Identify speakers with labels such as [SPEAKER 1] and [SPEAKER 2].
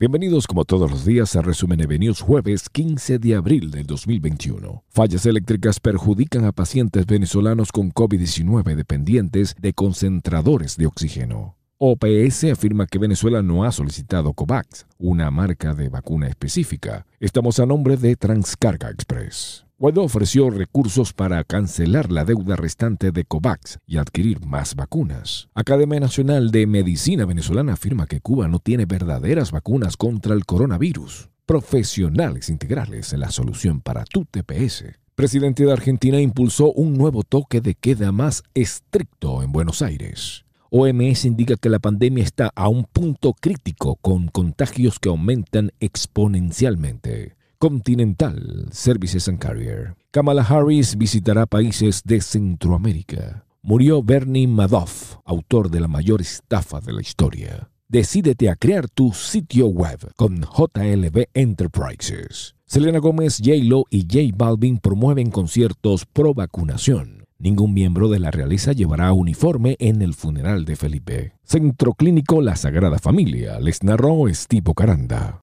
[SPEAKER 1] Bienvenidos como todos los días a Resumen News jueves 15 de abril del 2021. Fallas eléctricas perjudican a pacientes venezolanos con COVID-19 dependientes de concentradores de oxígeno. OPS afirma que Venezuela no ha solicitado COVAX, una marca de vacuna específica. Estamos a nombre de Transcarga Express. Guaidó ofreció recursos para cancelar la deuda restante de COVAX y adquirir más vacunas. Academia Nacional de Medicina Venezolana afirma que Cuba no tiene verdaderas vacunas contra el coronavirus. Profesionales integrales en la solución para tu TPS. Presidente de Argentina impulsó un nuevo toque de queda más estricto en Buenos Aires. OMS indica que la pandemia está a un punto crítico con contagios que aumentan exponencialmente. Continental Services and Carrier. Kamala Harris visitará países de Centroamérica. Murió Bernie Madoff, autor de la mayor estafa de la historia. Decídete a crear tu sitio web con JLB Enterprises. Selena Gómez, J-Lo y J Balvin promueven conciertos pro vacunación. Ningún miembro de la realeza llevará uniforme en el funeral de Felipe. Centro Clínico La Sagrada Familia, les narró Estivo Caranda.